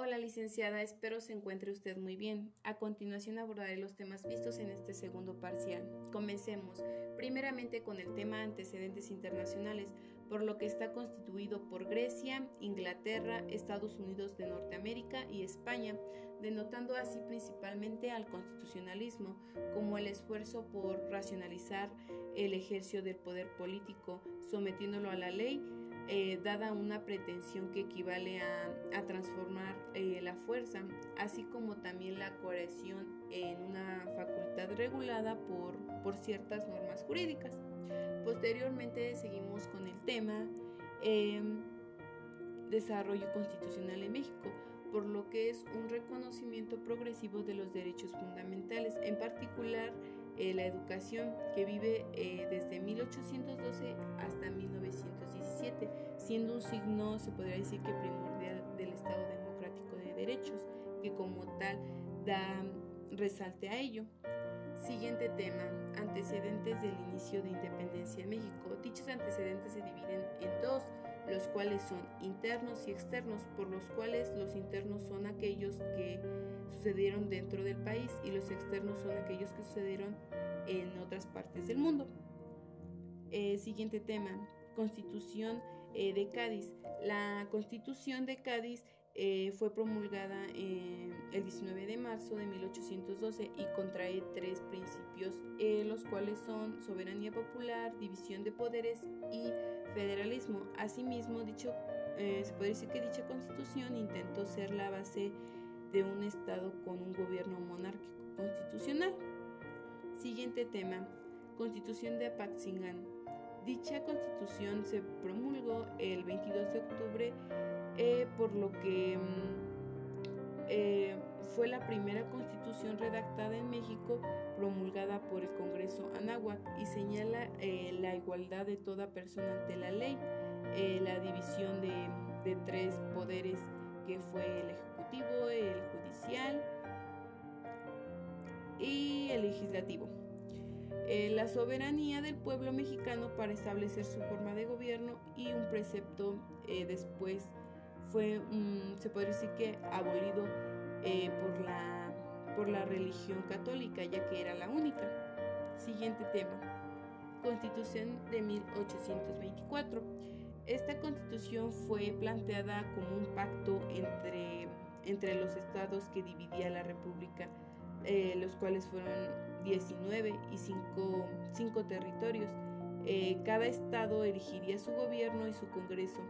Hola licenciada, espero se encuentre usted muy bien. A continuación abordaré los temas vistos en este segundo parcial. Comencemos, primeramente con el tema antecedentes internacionales, por lo que está constituido por Grecia, Inglaterra, Estados Unidos de Norteamérica y España, denotando así principalmente al constitucionalismo como el esfuerzo por racionalizar el ejercicio del poder político, sometiéndolo a la ley eh, dada una pretensión que equivale a, transformar eh, la fuerza, así como también la coerción en una facultad regulada por, ciertas normas jurídicas. Posteriormente seguimos con el tema em, desarrollo constitucional en México, por lo que es un reconocimiento progresivo de los derechos fundamentales, en particular eh, la educación que vive eh, desde 1812 hasta 1917, siendo un signo, se podría decir que primordial del Estado Democrático de Derechos, que como tal da resalte a ello. Siguiente tema, antecedentes del inicio de independencia en México. Dichos antecedentes se dividen en dos, los cuales son internos y externos, por los cuales los internos son aquellos que sucedieron dentro del país y los externos son aquellos que sucedieron en otras partes del mundo. Eh, siguiente tema, Constitución eh, de Cádiz. La Constitución de Cádiz eh, fue promulgada el 19 de marzo de 1812 y contrae tres principios, los cuales son soberanía popular, división de poderes y federalismo. Asimismo, dicho, se puede decir que dicha constitución intentó ser la base de un Estado con un gobierno monárquico constitucional. Siguiente tema, Constitución de Apaxingán. Dicha constitución se promulgó el 22 de octubre, eh, por lo que mm, eh, fue la primera constitución redactada en México promulgada por el Congreso Anáhuac y señala eh, la igualdad de toda persona ante la ley, la división de, tres poderes que fue el Ejecutivo, el Judicial y el Legislativo. Eh, la soberanía del pueblo mexicano para establecer su forma de gobierno y un precepto eh, después fue, se podría decir que abolido eh, por, la, por la religión católica, ya que era la única. Siguiente tema. Constitución de 1824. Esta constitución fue planteada como un pacto entre, entre los estados que dividía la República, eh, los cuales fueron 19 y 5, territorios. Eh, cada estado elegiría su gobierno y su congreso,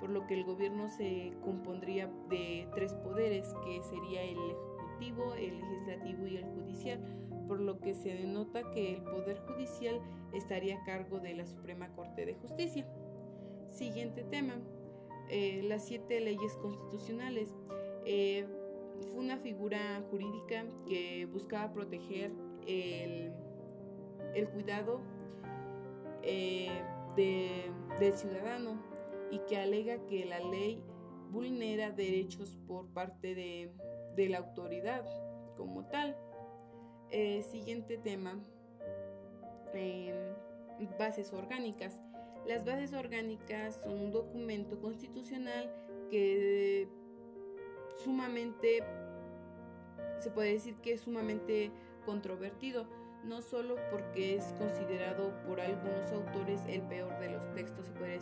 por lo que el gobierno se compondría de tres poderes, que sería el ejecutivo, el legislativo y el judicial, por lo que se denota que el poder judicial estaría a cargo de la Suprema Corte de Justicia. Siguiente tema, eh, las siete leyes constitucionales. Eh, fue una figura jurídica que buscaba proteger el, cuidado eh, del ciudadano y que alega que la ley vulnera derechos por parte de, de la autoridad como tal. siguiente tema, bases orgánicas. Las bases orgánicas son un documento constitucional que sumamente, se puede decir que es sumamente controvertido, no solo porque es considerado por algunos autores el peor de los textos, que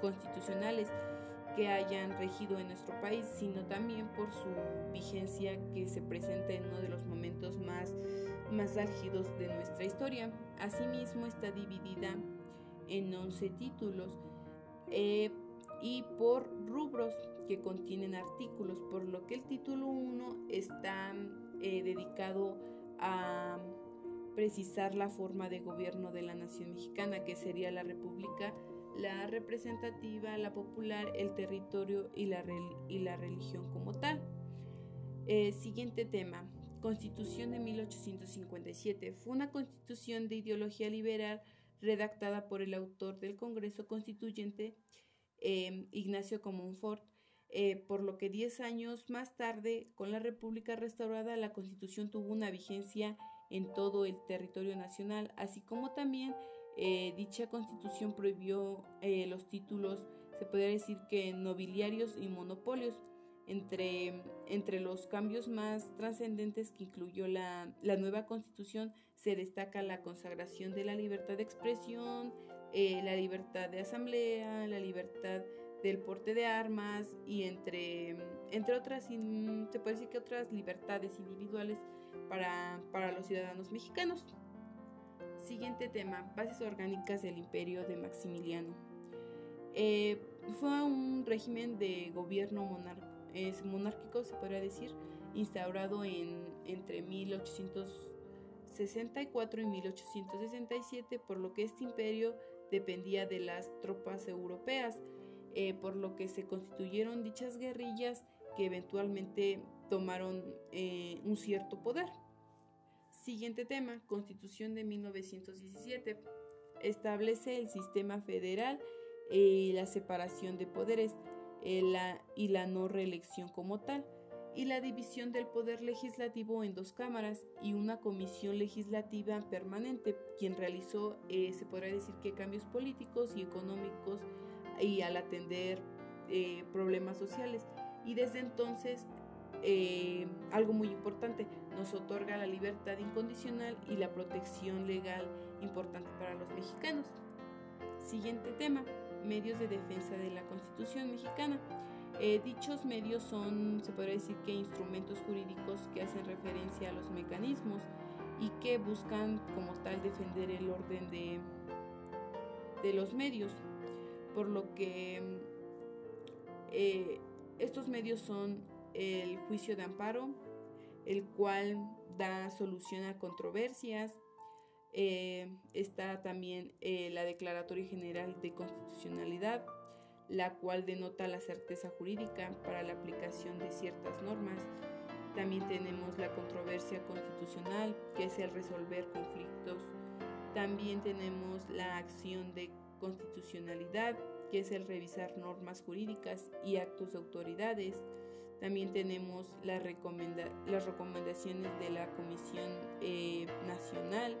constitucionales que hayan regido en nuestro país, sino también por su vigencia que se presenta en uno de los momentos más, más álgidos de nuestra historia. Asimismo está dividida en 11 títulos eh, y por rubros que contienen artículos, por lo que el título 1 está eh, dedicado a precisar la forma de gobierno de la nación mexicana, que sería la república, la representativa, la popular, el territorio y la, religión como tal. Eh, siguiente tema, Constitución de 1857. Fue una constitución de ideología liberal redactada por el autor del Congreso Constituyente, em, Ignacio Comonfort, eh, por lo que diez años más tarde, con la República restaurada, la Constitución tuvo una vigencia en todo el territorio nacional, así como también eh, dicha Constitución prohibió eh, los títulos, se podría decir que nobiliarios y monopolios, Entre, entre los cambios más trascendentes que incluyó la, la, nueva constitución se destaca la consagración de la libertad de expresión, eh, la libertad de asamblea, la libertad del porte de armas y entre, entre otras, se puede decir que otras libertades individuales para, para los ciudadanos mexicanos. Siguiente tema, bases orgánicas del imperio de Maximiliano. Eh, fue un régimen de gobierno monárquico, se podría decir, instaurado en, entre 1864 y 1867, por lo que este imperio dependía de las tropas europeas, eh, por lo que se constituyeron dichas guerrillas que eventualmente tomaron eh, un cierto poder. Siguiente tema, Constitución de 1917. Establece el sistema federal y la separación de poderes eh, y la no reelección como tal, y la división del poder legislativo en dos cámaras y una comisión legislativa permanente, quien realizó, eh, se podrá decir que cambios políticos y económicos y al atender eh, problemas sociales. Y desde entonces eh, algo muy importante, nos otorga la libertad incondicional y la protección legal importante para los mexicanos. Siguiente tema, medios de defensa de la Constitución mexicana. Eh, dichos medios son, se podría decir que instrumentos jurídicos que hacen referencia a los mecanismos y que buscan como tal defender el orden de, de los medios, por lo que eh, estos medios son el juicio de amparo, el cual da solución a controversias. Eh, está también eh, la Declaratoria General de Constitucionalidad, la cual denota la certeza jurídica para la aplicación de ciertas normas. También tenemos la controversia constitucional, que es el resolver conflictos. También tenemos la acción de constitucionalidad, que es el revisar normas jurídicas y actos de autoridades. También tenemos las recomendaciones de la Comisión eh, Nacional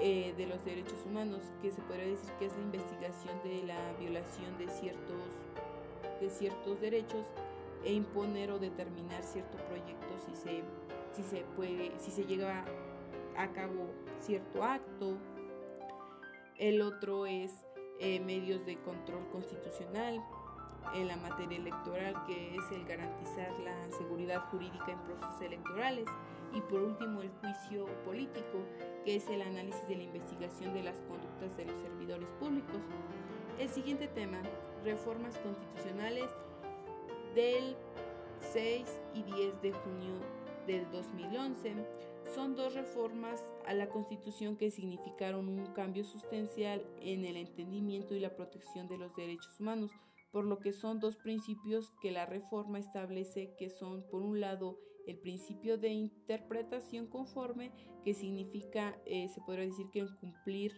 eh, de los Derechos Humanos, que se podría decir que es la investigación de la violación de ciertos, de ciertos derechos e imponer o determinar cierto proyecto si se, si se puede, si se llega a cabo cierto acto. El otro es eh, medios de control constitucional, en la materia electoral, que es el garantizar la seguridad jurídica en procesos electorales. Y por último, el juicio político, que es el análisis de la investigación de las conductas de los servidores públicos. El siguiente tema, reformas constitucionales del 6 y 10 de junio del 2011. Son dos reformas a la Constitución que significaron un cambio sustancial en el entendimiento y la protección de los derechos humanos por lo que son dos principios que la reforma establece que son, por un lado, el principio de interpretación conforme, que significa, eh, se podría decir que cumplir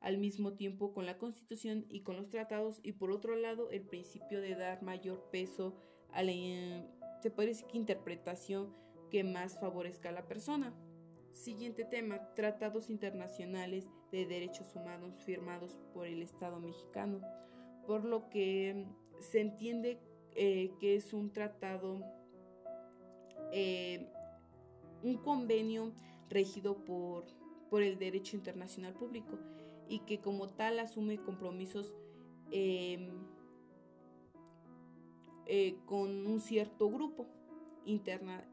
al mismo tiempo con la Constitución y con los tratados, y por otro lado, el principio de dar mayor peso a la, se puede decir que interpretación que más favorezca a la persona. Siguiente tema, tratados internacionales de derechos humanos firmados por el Estado mexicano por lo que se entiende eh, que es un tratado, eh, un convenio regido por, por el derecho internacional público y que como tal asume compromisos em, eh, con un cierto grupo interna,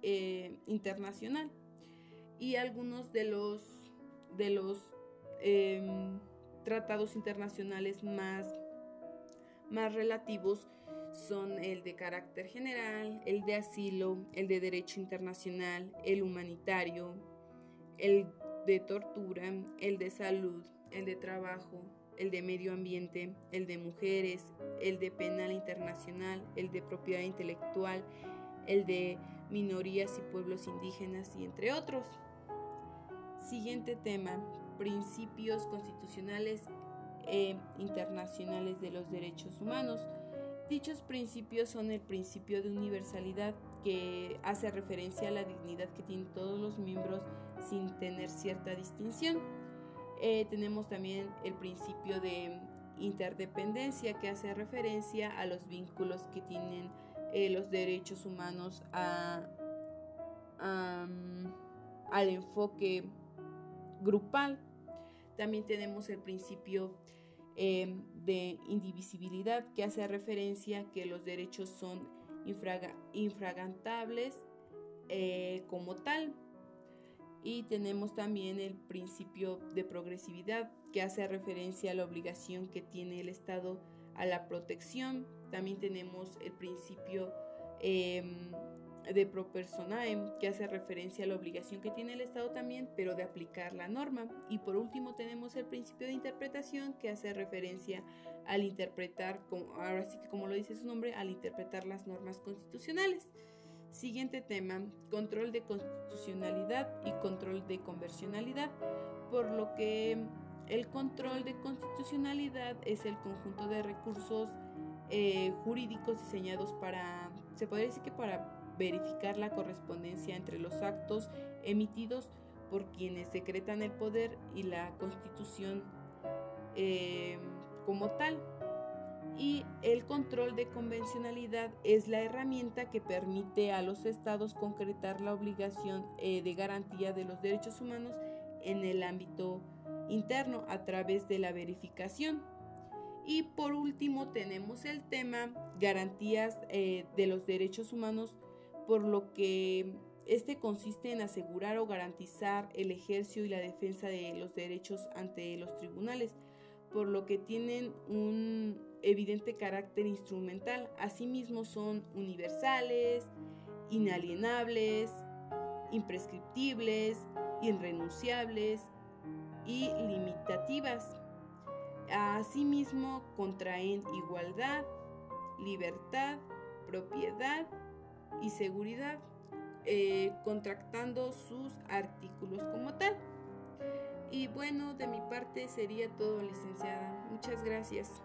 internacional. Y algunos de los de los em, tratados internacionales más más relativos son el de carácter general, el de asilo, el de derecho internacional, el humanitario, el de tortura, el de salud, el de trabajo, el de medio ambiente, el de mujeres, el de penal internacional, el de propiedad intelectual, el de minorías y pueblos indígenas y entre otros. Siguiente tema, principios constitucionales e internacionales de los derechos humanos. Dichos principios son el principio de universalidad que hace referencia a la dignidad que tienen todos los miembros sin tener cierta distinción. Eh, tenemos también el principio de interdependencia que hace referencia a los vínculos que tienen eh, los derechos humanos al enfoque grupal. También tenemos el principio em, de indivisibilidad que hace referencia que los derechos son infragantables eh, como tal. Y tenemos también el principio de progresividad que hace referencia a la obligación que tiene el Estado a la protección. También tenemos el principio em, de pro personae, que hace referencia a la obligación que tiene el Estado también, pero de aplicar la norma. Y por último tenemos el principio de interpretación, que hace referencia al interpretar, ahora sí que como lo dice su nombre, al interpretar las normas constitucionales. Siguiente tema, control de constitucionalidad y control de conversionalidad, por lo que el control de constitucionalidad es el conjunto de recursos eh, jurídicos diseñados para, se podría decir que para verificar la correspondencia entre los actos emitidos por quienes secretan el poder y la constitución eh, como tal. Y el control de convencionalidad es la herramienta que permite a los estados concretar la obligación eh, de garantía de los derechos humanos en el ámbito interno a través de la verificación. Y por último tenemos el tema garantías eh, de los derechos humanos por lo que este consiste en asegurar o garantizar el ejercicio y la defensa de los derechos ante los tribunales, por lo que tienen un evidente carácter instrumental. Asimismo son universales, inalienables, imprescriptibles, irrenunciables y limitativas. Asimismo contraen igualdad, libertad, propiedad y seguridad, eh, contractando sus artículos como tal. Y bueno, de mi parte sería todo, licenciada. Muchas gracias.